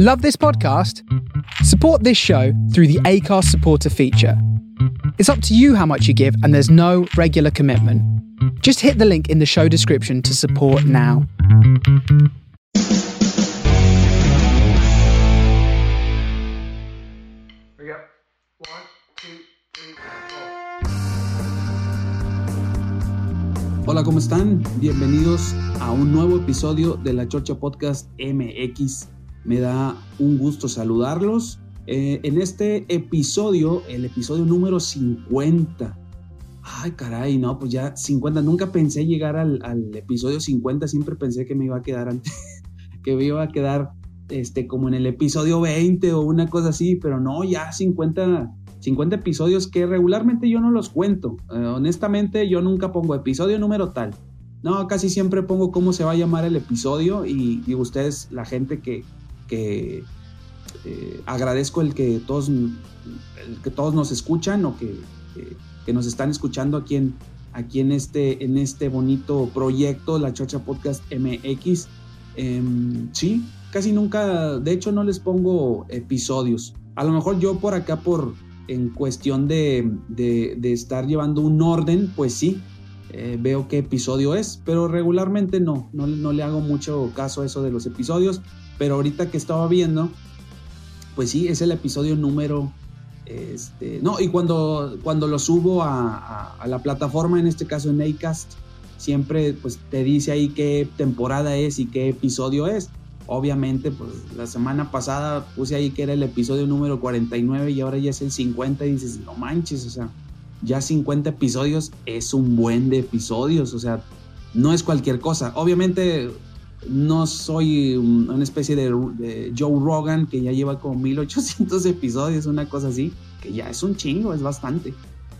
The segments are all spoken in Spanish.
Love this podcast? Support this show through the ACARS supporter feature. It's up to you how much you give, and there's no regular commitment. Just hit the link in the show description to support now. Hola, ¿cómo están? Bienvenidos a un nuevo episodio de la Chorcha Podcast MX. Me da un gusto saludarlos. Eh, en este episodio, el episodio número 50. Ay, caray, no, pues ya 50. Nunca pensé llegar al, episodio 50. Siempre pensé que me iba a quedar antes, que me iba a quedar este, como en el episodio 20 o una cosa así, pero no, ya 50 50 episodios que regularmente yo no los cuento. Eh, honestamente, yo nunca pongo episodio número tal. No, casi siempre pongo cómo se va a llamar el episodio y, y ustedes, la gente que, que eh, agradezco el que, todos, que todos nos escuchan o que, que, nos están escuchando aquí en, aquí en este, en este bonito proyecto, la Chocha Podcast MX. Em, sí, casi nunca, de hecho no les pongo episodios. A lo mejor yo por acá, por, en cuestión de, estar llevando un orden, pues sí, eh, veo qué episodio es, pero regularmente no, no, no, le hago mucho caso a eso de los episodios, pero ahorita que estaba viendo, pues sí, es el episodio número... Este, no, y cuando, cuando lo subo a, la plataforma, en este caso en Acast, siempre pues te dice ahí qué temporada es y qué episodio es. Obviamente, pues la semana pasada puse ahí que era el episodio número 49 y ahora ya es el 50 y dices, no manches, o sea, ya 50 episodios es un buen de episodios, o sea, no es cualquier cosa. Obviamente no soy una especie de, Joe Rogan que ya lleva como 1800 episodios, una cosa así, que ya es un chingo, es bastante.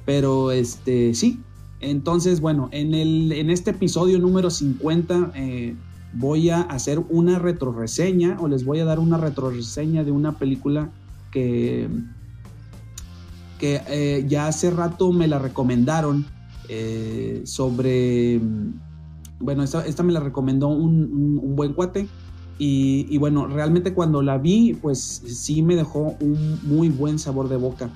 Pero este, sí. Entonces, bueno, en, el, en este episodio número 50 eh, voy a hacer una retroreseña o les voy a dar una retroreseña de una película que, que eh, ya hace rato me la recomendaron eh, sobre, bueno, esta, me la recomendó un, buen cuate y, bueno, realmente cuando la vi, pues sí me dejó un muy buen sabor de boca.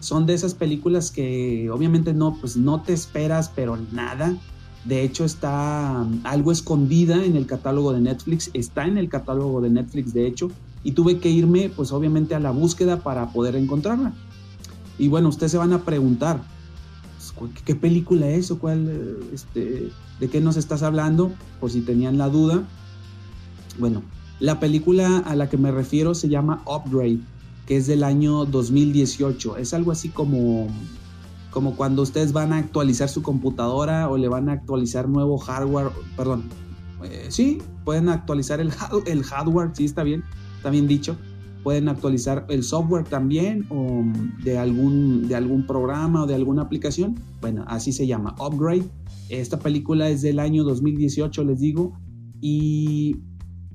Son de esas películas que obviamente no, pues no te esperas, pero nada de hecho, está um, algo escondida en el catálogo de Netflix. Está en el catálogo de Netflix, de hecho. Y tuve que irme, pues obviamente, a la búsqueda para poder encontrarla. Y bueno, ustedes se van a preguntar, pues, ¿qué película es o cuál, eh, este, de qué nos estás hablando? Por si tenían la duda. Bueno, la película a la que me refiero se llama Upgrade, que es del año 2018. Es algo así como como cuando ustedes van a actualizar su computadora o le van a actualizar nuevo hardware, perdón, eh, sí, pueden actualizar el, el hardware, sí, está bien, está bien dicho. Pueden actualizar el software también o de algún, de algún programa o de alguna aplicación. Bueno, así se llama, Upgrade. Esta película es del año 2018, les digo, y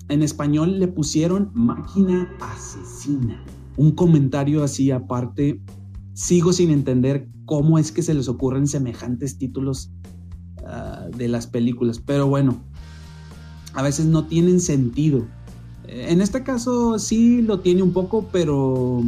en español le pusieron Máquina Asesina. Un comentario así aparte sigo sin entender cómo es que se les ocurren semejantes títulos ah, de las películas. Pero bueno, a veces no tienen sentido. En este caso sí lo tiene un poco, pero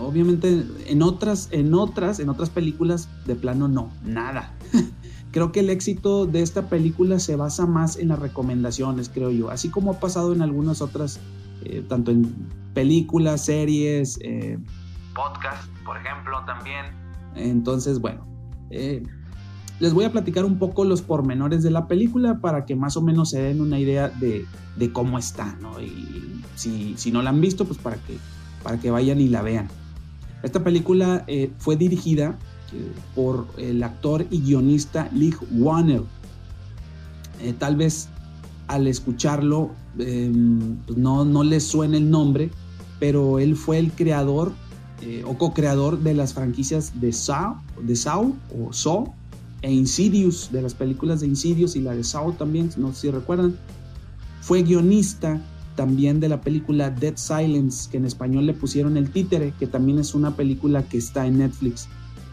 obviamente en otras, en otras, en otras películas de plano no, nada. creo que el éxito de esta película se basa más en las recomendaciones, creo yo, así como ha pasado en algunas otras, eh, tanto en películas, series, eh, podcast, por ejemplo, también. Entonces, bueno, eh, les voy a platicar un poco los pormenores de la película para que más o menos se den una idea de, cómo está, ¿no? Y si, si, no la han visto, pues para que, para que vayan y la vean. Esta película eh, fue dirigida eh, por el actor y guionista Lee Warner. tal vez al escucharlo em, pues no, no les suene el nombre, pero él fue el creador eh, o co-creador de las franquicias de Saw, de Saw o Saw e Insidious, de las películas de Insidious y la de Saw también, no sé si recuerdan. Fue guionista también de la película Dead Silence, que en español le pusieron El Títere, que también es una película que está en Netflix.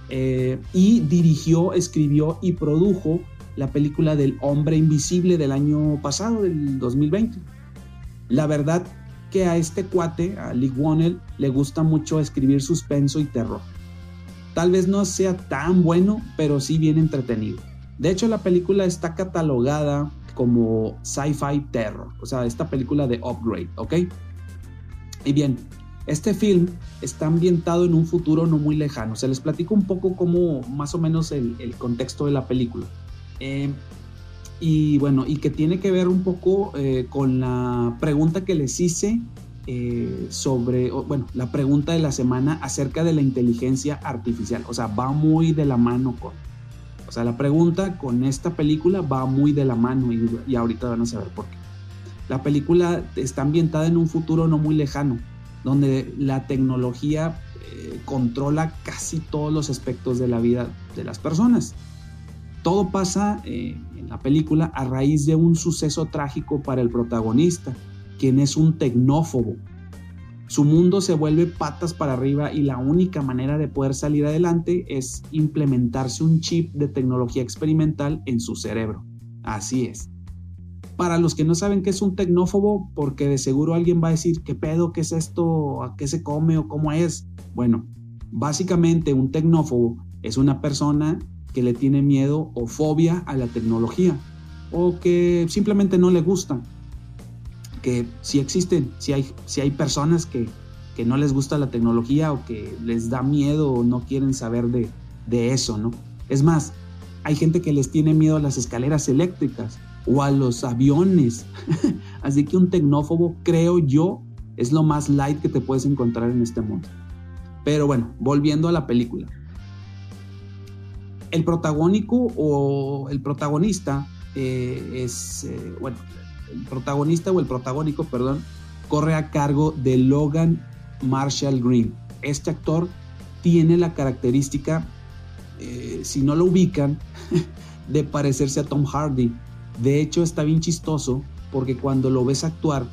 Eh, y dirigió, escribió y produjo la película del Hombre Invisible del año pasado, del 2020. La verdad, que a este cuate, a Lee Wannell, le gusta mucho escribir suspenso y terror. Tal vez no sea tan bueno, pero sí bien entretenido. De hecho, la película está catalogada como sci-fi terror, o sea, esta película de Upgrade, ¿ok? Y bien, este film está ambientado en un futuro no muy lejano. Se les platico un poco como más o menos el, contexto de la película. Eh, y bueno, y que tiene que ver un poco eh, con la pregunta que les hice eh, sobre, bueno, la pregunta de la semana acerca de la inteligencia artificial. O sea, va muy de la mano con, o sea, la pregunta con esta película va muy de la mano y, y ahorita van a saber por qué. La película está ambientada en un futuro no muy lejano, donde la tecnología eh, controla casi todos los aspectos de la vida de las personas. Todo pasa eh, en la película a raíz de un suceso trágico para el protagonista, quien es un tecnófobo. Su mundo se vuelve patas para arriba y la única manera de poder salir adelante es implementarse un chip de tecnología experimental en su cerebro. Así es. Para los que no saben qué es un tecnófobo, porque de seguro alguien va a decir, ¿qué pedo? ¿Qué es esto? ¿A qué se come o cómo es? Bueno, básicamente un tecnófobo es una persona que le tiene miedo o fobia a la tecnología o que simplemente no le gusta. Que si existen, si hay, si hay personas que, que no les gusta la tecnología o que les da miedo o no quieren saber de, de eso, ¿no? Es más, hay gente que les tiene miedo a las escaleras eléctricas o a los aviones. Así que un tecnófobo, creo yo, es lo más light que te puedes encontrar en este mundo. Pero bueno, volviendo a la película el protagónico o el protagonista eh, es, eh, bueno, el protagonista o el protagónico, perdón, corre a cargo de Logan Marshall Green. Este actor tiene la característica, eh, si no lo ubican, de parecerse a Tom Hardy. De hecho, está bien chistoso porque cuando lo ves actuar,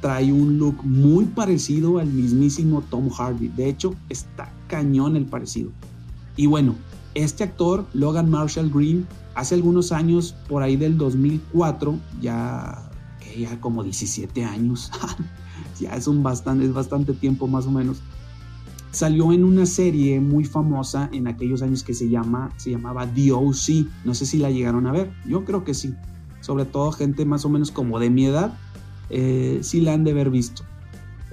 trae un look muy parecido al mismísimo Tom Hardy. De hecho, está cañón el parecido. Y bueno, este actor, Logan Marshall Green, hace algunos años, por ahí del 2004, ya, ya como 17 años, ya es, un bastante, es bastante tiempo más o menos, salió en una serie muy famosa en aquellos años que se, llama, se llamaba DOC. No sé si la llegaron a ver, yo creo que sí. Sobre todo gente más o menos como de mi edad, eh, sí la han de haber visto.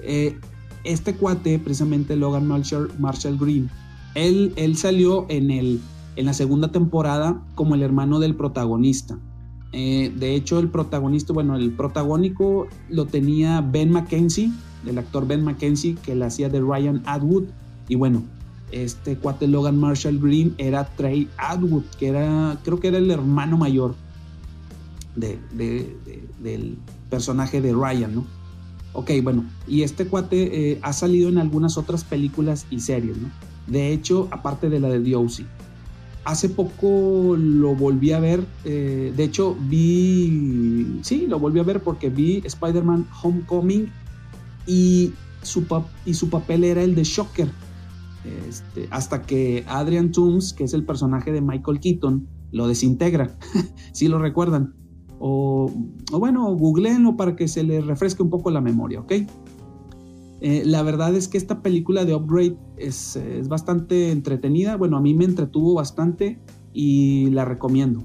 Eh, este cuate, precisamente Logan Marshall, Marshall Green, él, salió en, el, en la segunda temporada como el hermano del protagonista. Eh, de hecho, el protagonista, bueno, el protagónico lo tenía Ben McKenzie, el actor Ben McKenzie, que le hacía de Ryan Atwood. Y bueno, este cuate Logan Marshall Green era Trey Atwood, que era, creo que era el hermano mayor del personaje de Ryan, ¿no? Ok, bueno, y este cuate eh, ha salido en algunas otras películas y series, ¿no? De hecho, aparte de la de DOC. Hace poco lo volví a ver. Eh, de hecho, vi. Sí, lo volví a ver porque vi Spider-Man Homecoming y su, y su papel era el de Shocker. Este, hasta que Adrian Toomes, que es el personaje de Michael Keaton, lo desintegra. si lo recuerdan. O, o bueno, googleenlo para que se les refresque un poco la memoria, ¿ok? Eh, la verdad es que esta película de Upgrade es, bastante entretenida. Bueno, a mí me entretuvo bastante y la recomiendo.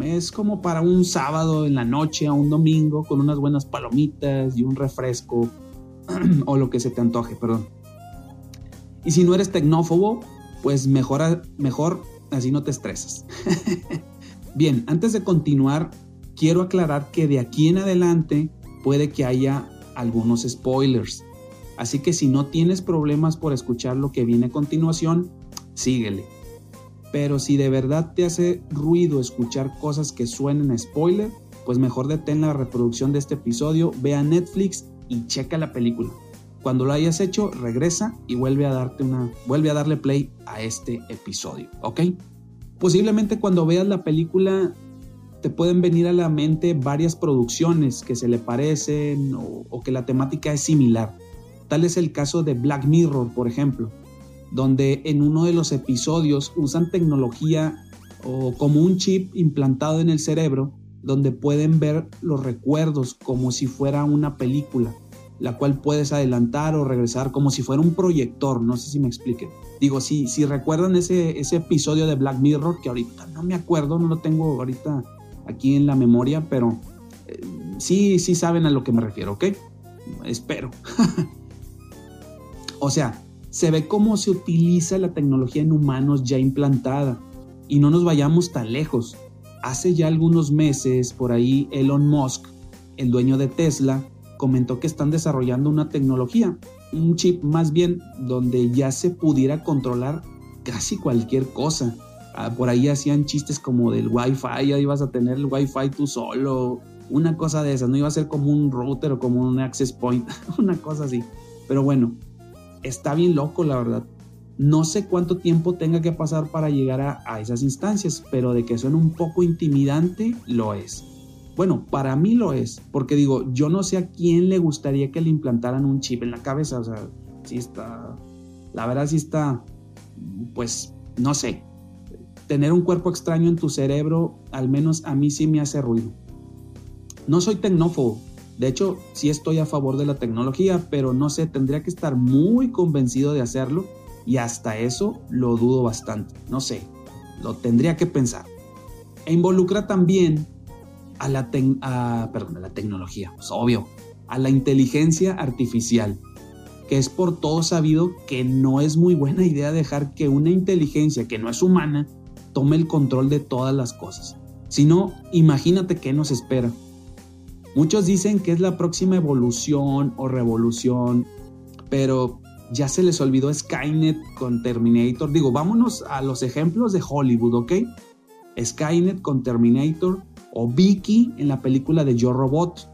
Es como para un sábado en la noche o un domingo con unas buenas palomitas y un refresco o lo que se te antoje, perdón. Y si no eres tecnófobo, pues mejor, mejor así no te estresas. Bien, antes de continuar, quiero aclarar que de aquí en adelante puede que haya algunos spoilers. Así que si no tienes problemas por escuchar lo que viene a continuación, síguele. Pero si de verdad te hace ruido escuchar cosas que suenen a spoiler, pues mejor detén la reproducción de este episodio, ve a Netflix y checa la película. Cuando lo hayas hecho, regresa y vuelve a darte una vuelve a darle play a este episodio, ¿ok? Posiblemente cuando veas la película te pueden venir a la mente varias producciones que se le parecen o, o que la temática es similar. Tal es el caso de Black Mirror, por ejemplo, donde en uno de los episodios usan tecnología o como un chip implantado en el cerebro donde pueden ver los recuerdos como si fuera una película. la cual puedes adelantar o regresar como si fuera un proyector, no sé si me explique. Digo, si, si recuerdan ese, ese episodio de Black Mirror, que ahorita no me acuerdo, no lo tengo ahorita aquí en la memoria, pero eh, sí, sí saben a lo que me refiero, ¿ok? Espero. o sea, se ve cómo se utiliza la tecnología en humanos ya implantada y no nos vayamos tan lejos. Hace ya algunos meses, por ahí, Elon Musk, el dueño de Tesla, comentó que están desarrollando una tecnología, un chip más bien, donde ya se pudiera controlar casi cualquier cosa. Ah, por ahí hacían chistes como del Wi-Fi, ya ibas a tener el Wi-Fi tú solo, una cosa de esas, no iba a ser como un router o como un access point, una cosa así. Pero bueno, está bien loco, la verdad. No sé cuánto tiempo tenga que pasar para llegar a, esas instancias, pero de que suena un poco intimidante, lo es. Bueno, para mí lo es, porque digo, yo no sé a quién le gustaría que le implantaran un chip en la cabeza, o sea, sí está, la verdad sí está, pues, no sé, tener un cuerpo extraño en tu cerebro, al menos a mí sí me hace ruido. No soy tecnófobo, de hecho, sí estoy a favor de la tecnología, pero no sé, tendría que estar muy convencido de hacerlo y hasta eso lo dudo bastante. No sé, lo tendría que pensar. E involucra también a la, perdón, la tecnología, pues, obvio, a la inteligencia artificial, que es por todo sabido que no es muy buena idea dejar que una inteligencia que no es humana tome el control de todas las cosas. Si no, imagínate qué nos espera. Muchos dicen que es la próxima evolución o revolución, pero ya se les olvidó Skynet con Terminator. Digo, vámonos a los ejemplos de Hollywood, ¿ok? Skynet con Terminator o Vicky en la película de Yo Robot.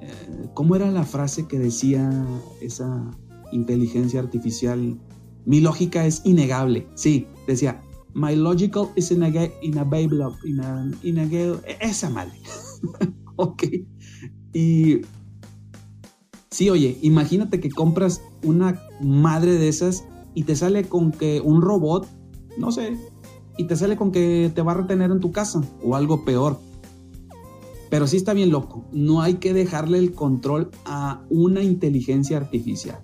Eh, ¿Cómo era la frase que decía esa inteligencia artificial? Mi lógica es innegable. Sí, decía, My logical is in a, in a in a, in a, esa madre. ok. Y Sí, oye, imagínate que compras una madre de esas y te sale con que un robot, no sé, y te sale con que te va a retener en tu casa o algo peor. Pero sí está bien loco, no hay que dejarle el control a una inteligencia artificial.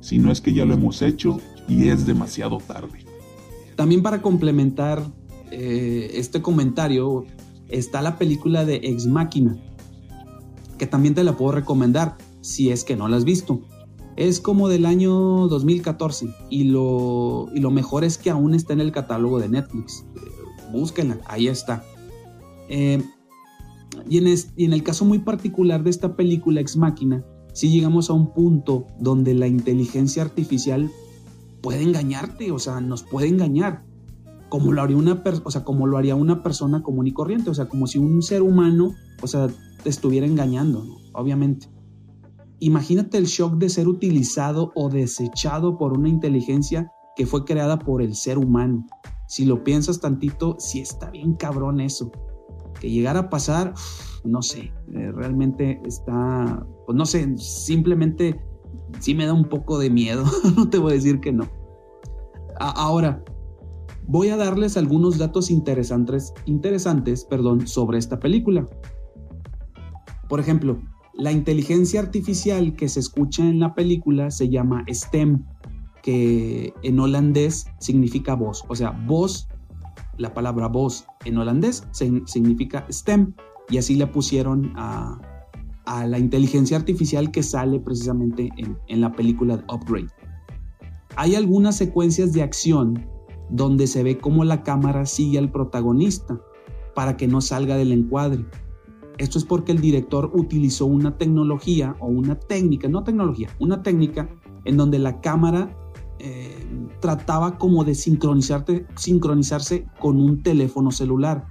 Si no es que ya lo hemos hecho y es demasiado tarde. También para complementar eh, este comentario está la película de Ex Máquina, que también te la puedo recomendar si es que no la has visto. Es como del año 2014 y lo, y lo mejor es que aún está en el catálogo de Netflix. búsquenla, ahí está. Eh, y, en y en el caso muy particular de esta película Ex Máquina, si llegamos a un punto donde la inteligencia artificial puede engañarte, o sea, nos puede engañar, como lo haría una, o sea, como lo haría una persona común y corriente, o sea, como si un ser humano, o sea, te estuviera engañando, obviamente. Imagínate el shock de ser utilizado o desechado por una inteligencia que fue creada por el ser humano. Si lo piensas tantito, sí está bien cabrón eso. Que llegara a pasar, no sé, eh, realmente está, pues no sé, simplemente sí me da un poco de miedo, no te voy a decir que no. ahora, voy a darles algunos datos interesantes, interesantes perdón, sobre esta película. Por ejemplo, la inteligencia artificial que se escucha en la película se llama STEM, que en holandés significa voz. O sea, voz, la palabra voz en holandés significa STEM. Y así le pusieron a, la inteligencia artificial que sale precisamente en, en la película de Upgrade. Hay algunas secuencias de acción donde se ve cómo la cámara sigue al protagonista para que no salga del encuadre. Esto es porque el director utilizó una tecnología o una técnica, no tecnología, una técnica en donde la cámara eh, trataba como de sincronizarse con un teléfono celular,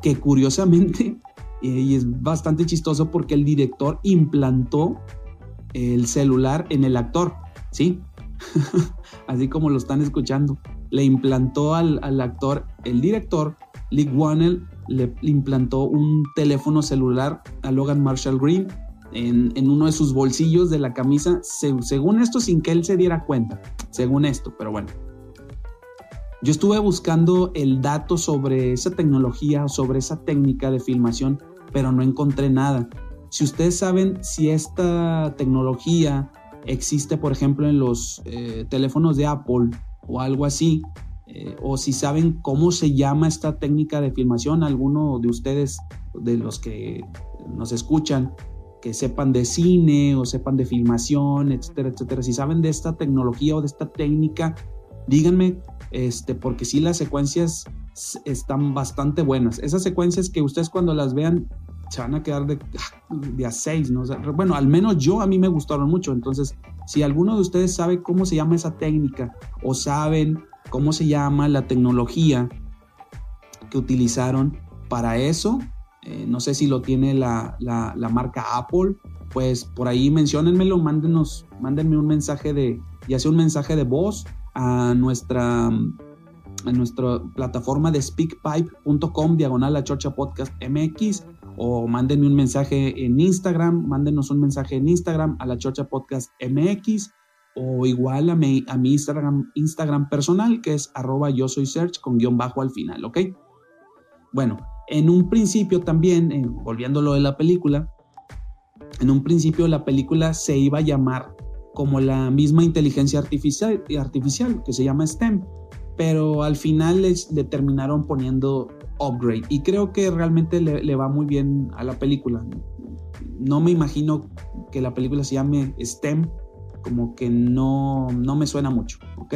que curiosamente, y es bastante chistoso porque el director implantó el celular en el actor, ¿sí? Así como lo están escuchando. Le implantó al, al actor, el director, Lee Wannell, le, implantó un teléfono celular a Logan Marshall Green en, uno de sus bolsillos de la camisa, según esto, sin que él se diera cuenta, según esto, pero bueno. Yo estuve buscando el dato sobre esa tecnología, sobre esa técnica de filmación, pero no encontré nada. si ustedes saben si esta tecnología existe, por ejemplo, en los eh, teléfonos de Apple o algo así, eh, o si saben cómo se llama esta técnica de filmación, alguno de ustedes, de los que nos escuchan, que sepan de cine o sepan de filmación, etcétera, etcétera, si saben de esta tecnología o de esta técnica, díganme, este, porque sí las secuencias están bastante buenas. Esas secuencias que ustedes cuando las vean se van a quedar de, de a seis, ¿no? bueno, al menos yo a mí me gustaron mucho. Entonces, si alguno de ustedes sabe cómo se llama esa técnica o saben cómo se llama la tecnología que utilizaron para eso, eh, no sé si lo tiene la, la, marca Apple, pues por ahí menciónenmelo, mándenos, mándenme un mensaje de, ya sea un mensaje de voz a nuestra, a nuestra plataforma de speakpipe.com diagonal a Chorcha Podcast MX o mándenme un mensaje en Instagram, mándenos un mensaje en Instagram a la Chorcha Podcast MX o igual a mi, a mi Instagram, personal que es arroba yo soy search con guion bajo al final, ¿ok? Bueno, en un principio también, eh, volviéndolo de la película, en un principio la película se iba a llamar como la misma inteligencia artificial, artificial que se llama STEM, pero al final les, le terminaron poniendo upgrade y creo que realmente le, va muy bien a la película. No me imagino que la película se llame STEM, como que no, no me suena mucho, ¿ok?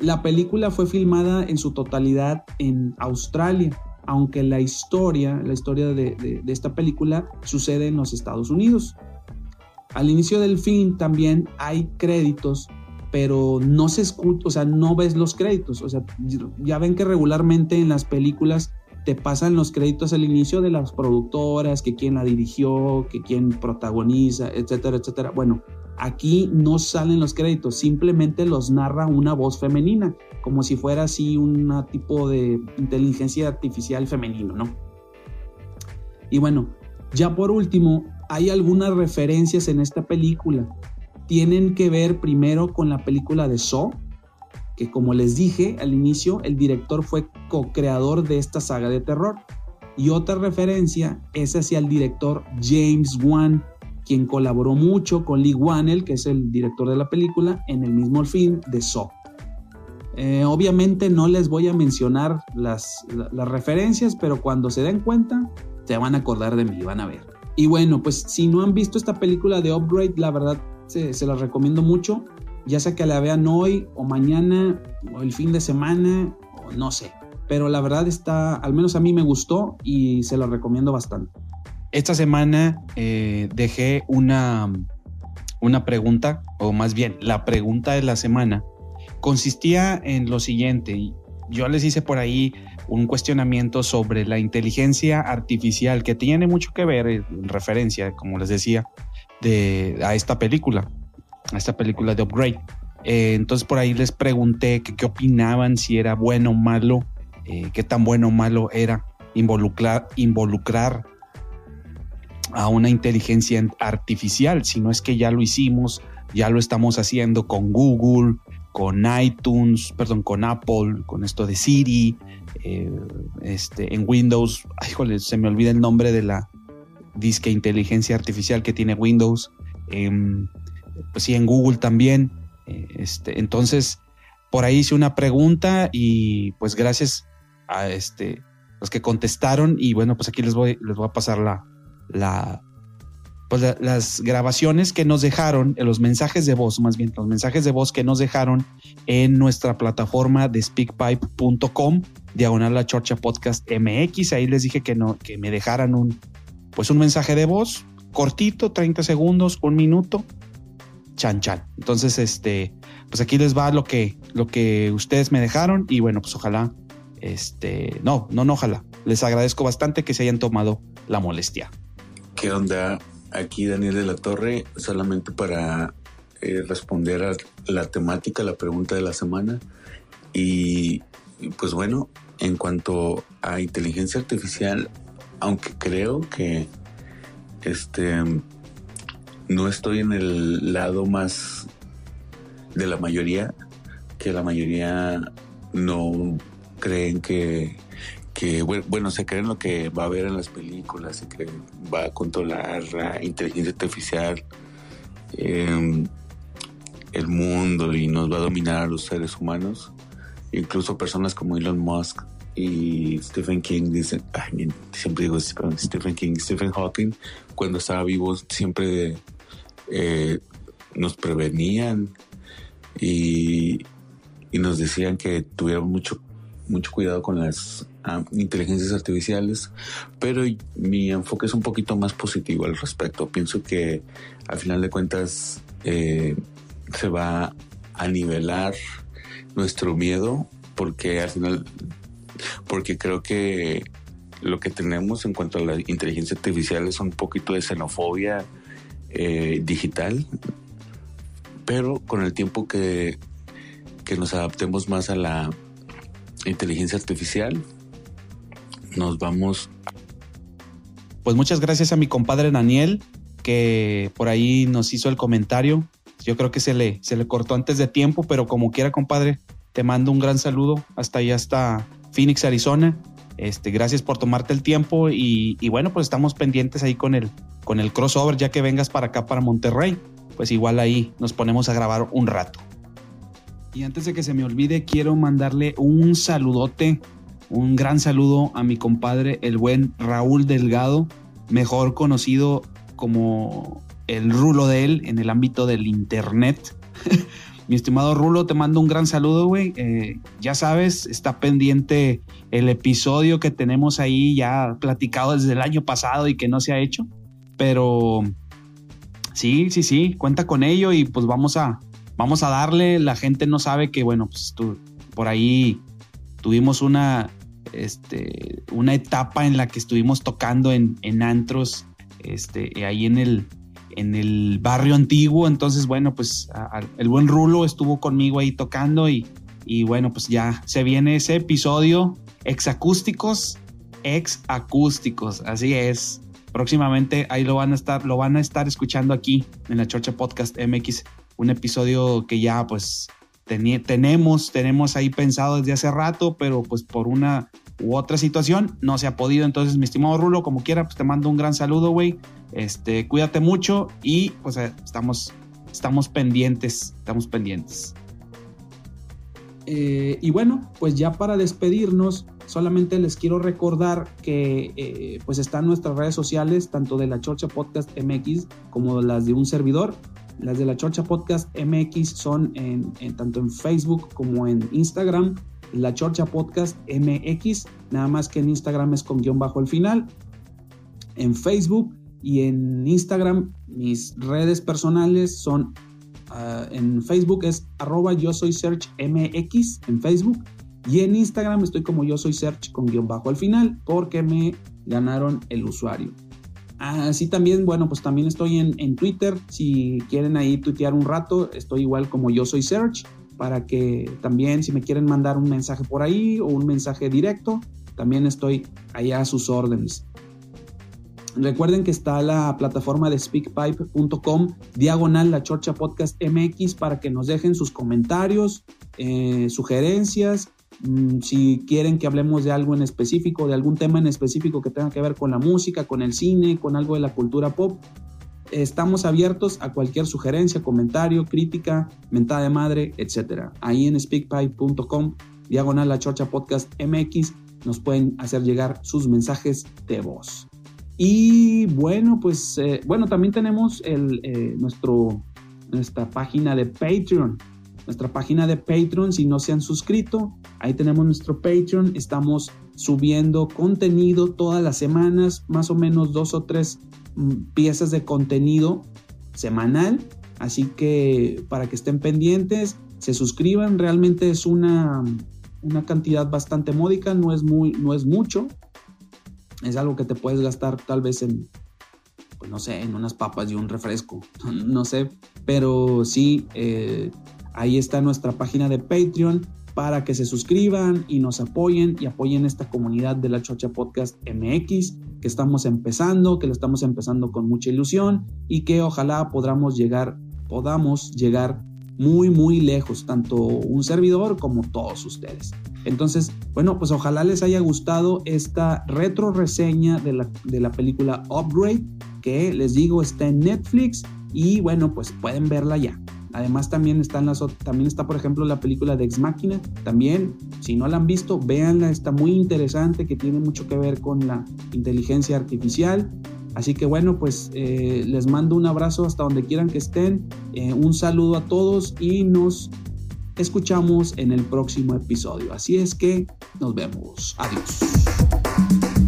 La película fue filmada en su totalidad en Australia, aunque la historia, la historia de, de esta película sucede en los Estados Unidos. Al inicio del film también hay créditos pero no se escucha, o sea, no ves los créditos. O sea, ya ven que regularmente en las películas te pasan los créditos al inicio de las productoras, que quién la dirigió, que quién protagoniza, etcétera, etcétera. Bueno, aquí no salen los créditos, simplemente los narra una voz femenina, como si fuera así un tipo de inteligencia artificial femenino, ¿no? Y bueno, ya por último, hay algunas referencias en esta película tienen que ver primero con la película de Saw, que como les dije al inicio, el director fue co-creador de esta saga de terror. Y otra referencia es hacia el director James Wan, quien colaboró mucho con Lee Wannell, que es el director de la película, en el mismo film de Saw. Eh, obviamente no les voy a mencionar las, las referencias, pero cuando se den cuenta, se van a acordar de mí, van a ver. Y bueno, pues si no han visto esta película de Upgrade, la verdad se, las recomiendo mucho, ya sea que la vean hoy o mañana o el fin de semana o no sé. Pero la verdad está, al menos a mí me gustó y se la recomiendo bastante. Esta semana eh, dejé una, una pregunta, o más bien la pregunta de la semana, consistía en lo siguiente. Yo les hice por ahí un cuestionamiento sobre la inteligencia artificial que tiene mucho que ver en referencia, como les decía, a esta película, a esta película de Upgrade. Eh, entonces por ahí les pregunté qué opinaban, si era bueno o malo, eh, qué tan bueno o malo era involucrar, involucrar a una inteligencia artificial, si no es que ya lo hicimos, ya lo estamos haciendo con Google, con iTunes, perdón, con Apple, con esto de Siri, eh, este, en Windows, ay, se me olvida el nombre de la, disque inteligencia artificial que tiene Windows, em, pues sí, en Google también. Eh, este, entonces, por ahí hice una pregunta y pues gracias a este, los que contestaron y bueno, pues aquí les voy, les voy a pasar la, la, pues las grabaciones que nos dejaron, los mensajes de voz, más bien, los mensajes de voz que nos dejaron en nuestra plataforma de speakpipe.com, diagonal la Chorcha Podcast MX. Ahí les dije que no, que me dejaran un, pues un mensaje de voz cortito, 30 segundos, un minuto, chan chan. Entonces, este, pues aquí les va lo que, lo que ustedes me dejaron y bueno, pues ojalá, este, no, no, no, ojalá. Les agradezco bastante que se hayan tomado la molestia. ¿Qué onda? Aquí Daniel de la Torre, solamente para eh, responder a la temática, la pregunta de la semana. Y pues bueno, en cuanto a inteligencia artificial, aunque creo que este no estoy en el lado más de la mayoría, que la mayoría no creen que, que bueno, se creen lo que va a ver en las películas, se creen va a controlar la inteligencia artificial, em, el mundo y nos va a dominar a los seres humanos. Incluso personas como Elon Musk y Stephen King dicen, siempre digo Stephen King, Stephen Hawking, cuando estaba vivo siempre eh, nos prevenían y, y, nos decían que tuviéramos mucho, mucho cuidado con las inteligencias artificiales, pero mi enfoque es un poquito más positivo al respecto. Pienso que al final de cuentas eh, se va a nivelar nuestro miedo porque al final, porque creo que lo que tenemos en cuanto a la inteligencia artificial es un poquito de xenofobia eh, digital, pero con el tiempo que, que nos adaptemos más a la inteligencia artificial, nos vamos. Pues muchas gracias a mi compadre Daniel, que por ahí nos hizo el comentario. Yo creo que se le, se le cortó antes de tiempo, pero como quiera, compadre, te mando un gran saludo hasta allá, hasta Phoenix, Arizona. Este, gracias por tomarte el tiempo y, bueno, pues estamos pendientes ahí con el, con el crossover, ya que vengas para acá, para Monterrey, pues igual ahí nos ponemos a grabar un rato. Y antes de que se me olvide, quiero mandarle un saludote un gran saludo a mi compadre, el buen Raúl Delgado, mejor conocido como el Rulo de él en el ámbito del Internet. mi estimado Rulo, te mando un gran saludo, güey. Eh, ya sabes, está pendiente el episodio que tenemos ahí ya platicado desde el año pasado y que no se ha hecho. Pero sí, sí, sí, cuenta con ello y pues vamos a, vamos a darle. La gente no sabe que, bueno, pues tú por ahí tuvimos una, este, una etapa en la que estuvimos tocando en, en antros, este, ahí en el, en el barrio antiguo. Entonces, bueno, pues el buen Rulo estuvo conmigo ahí tocando y, y bueno, pues ya se viene ese episodio exacústicos, exacústicos, así es. Próximamente ahí lo van a estar, lo van a estar escuchando aquí en la Chorcha Podcast MX, un episodio que ya pues tenemos, tenemos ahí pensado desde hace rato, pero pues por una u otra situación no se ha podido. Entonces, mi estimado Rulo, como quiera, pues te mando un gran saludo, güey. Este, cuídate mucho y pues eh, estamos, estamos pendientes, estamos pendientes. Eh, y bueno, pues ya para despedirnos, solamente les quiero recordar que eh, pues están nuestras redes sociales, tanto de la Chorcha Podcast MX como las de un servidor. Las de la Chorcha Podcast MX son en, tanto en Facebook como en Instagram. La Chorcha Podcast MX, nada más que en Instagram es con guion bajo el final. En Facebook y en Instagram, mis redes personales son ah, en Facebook es arroba yo soy search MX en Facebook y en Instagram estoy como yo soy search con guion bajo al final porque me ganaron el usuario. Así también, bueno, pues también estoy en, Twitter. Si quieren ahí tuitear un rato, estoy igual como yo soy Search, para que también si me quieren mandar un mensaje por ahí o un mensaje directo, también estoy allá a sus órdenes. Recuerden que está la plataforma de speakpipe.com, diagonal la Chorcha Podcast MX, para que nos dejen sus comentarios, eh, sugerencias si quieren que hablemos de algo en específico, de algún tema en específico que tenga que ver con la música, con el cine, con algo de la cultura pop, estamos abiertos a cualquier sugerencia, comentario, crítica, mentada de madre, etc. Ahí en speakpipe.com, diagonal la chorcha podcast MX, nos pueden hacer llegar sus mensajes de voz. Y bueno, pues eh, bueno, también tenemos el, eh, nuestro, nuestra página de Patreon nuestra página de Patreon si no se han suscrito. Ahí tenemos nuestro Patreon. Estamos subiendo contenido todas las semanas, más o menos dos o tres mm, piezas de contenido semanal. Así que para que estén pendientes, se suscriban. Realmente es una, una cantidad bastante módica, no es, muy, no es mucho. Es algo que te puedes gastar tal vez en, pues no sé, en unas papas y un refresco, no sé, pero sí, eh, Ahí está nuestra página de Patreon para que se suscriban y nos apoyen y apoyen esta comunidad de la Chocha Podcast MX que estamos empezando, que lo estamos empezando con mucha ilusión y que ojalá podamos llegar, podamos llegar muy, muy lejos, tanto un servidor como todos ustedes. Entonces, bueno, pues ojalá les haya gustado esta retro reseña de la, de la película Upgrade, que les digo está en Netflix y bueno, pues pueden verla ya. Además también están las también está por ejemplo la película de Ex Machina, también si no la han visto, véanla, está muy interesante que tiene mucho que ver con la inteligencia artificial. Así que bueno, pues eh, les mando un abrazo hasta donde quieran que estén, eh, un saludo a todos y nos escuchamos en el próximo episodio. Así es que nos vemos. Adiós.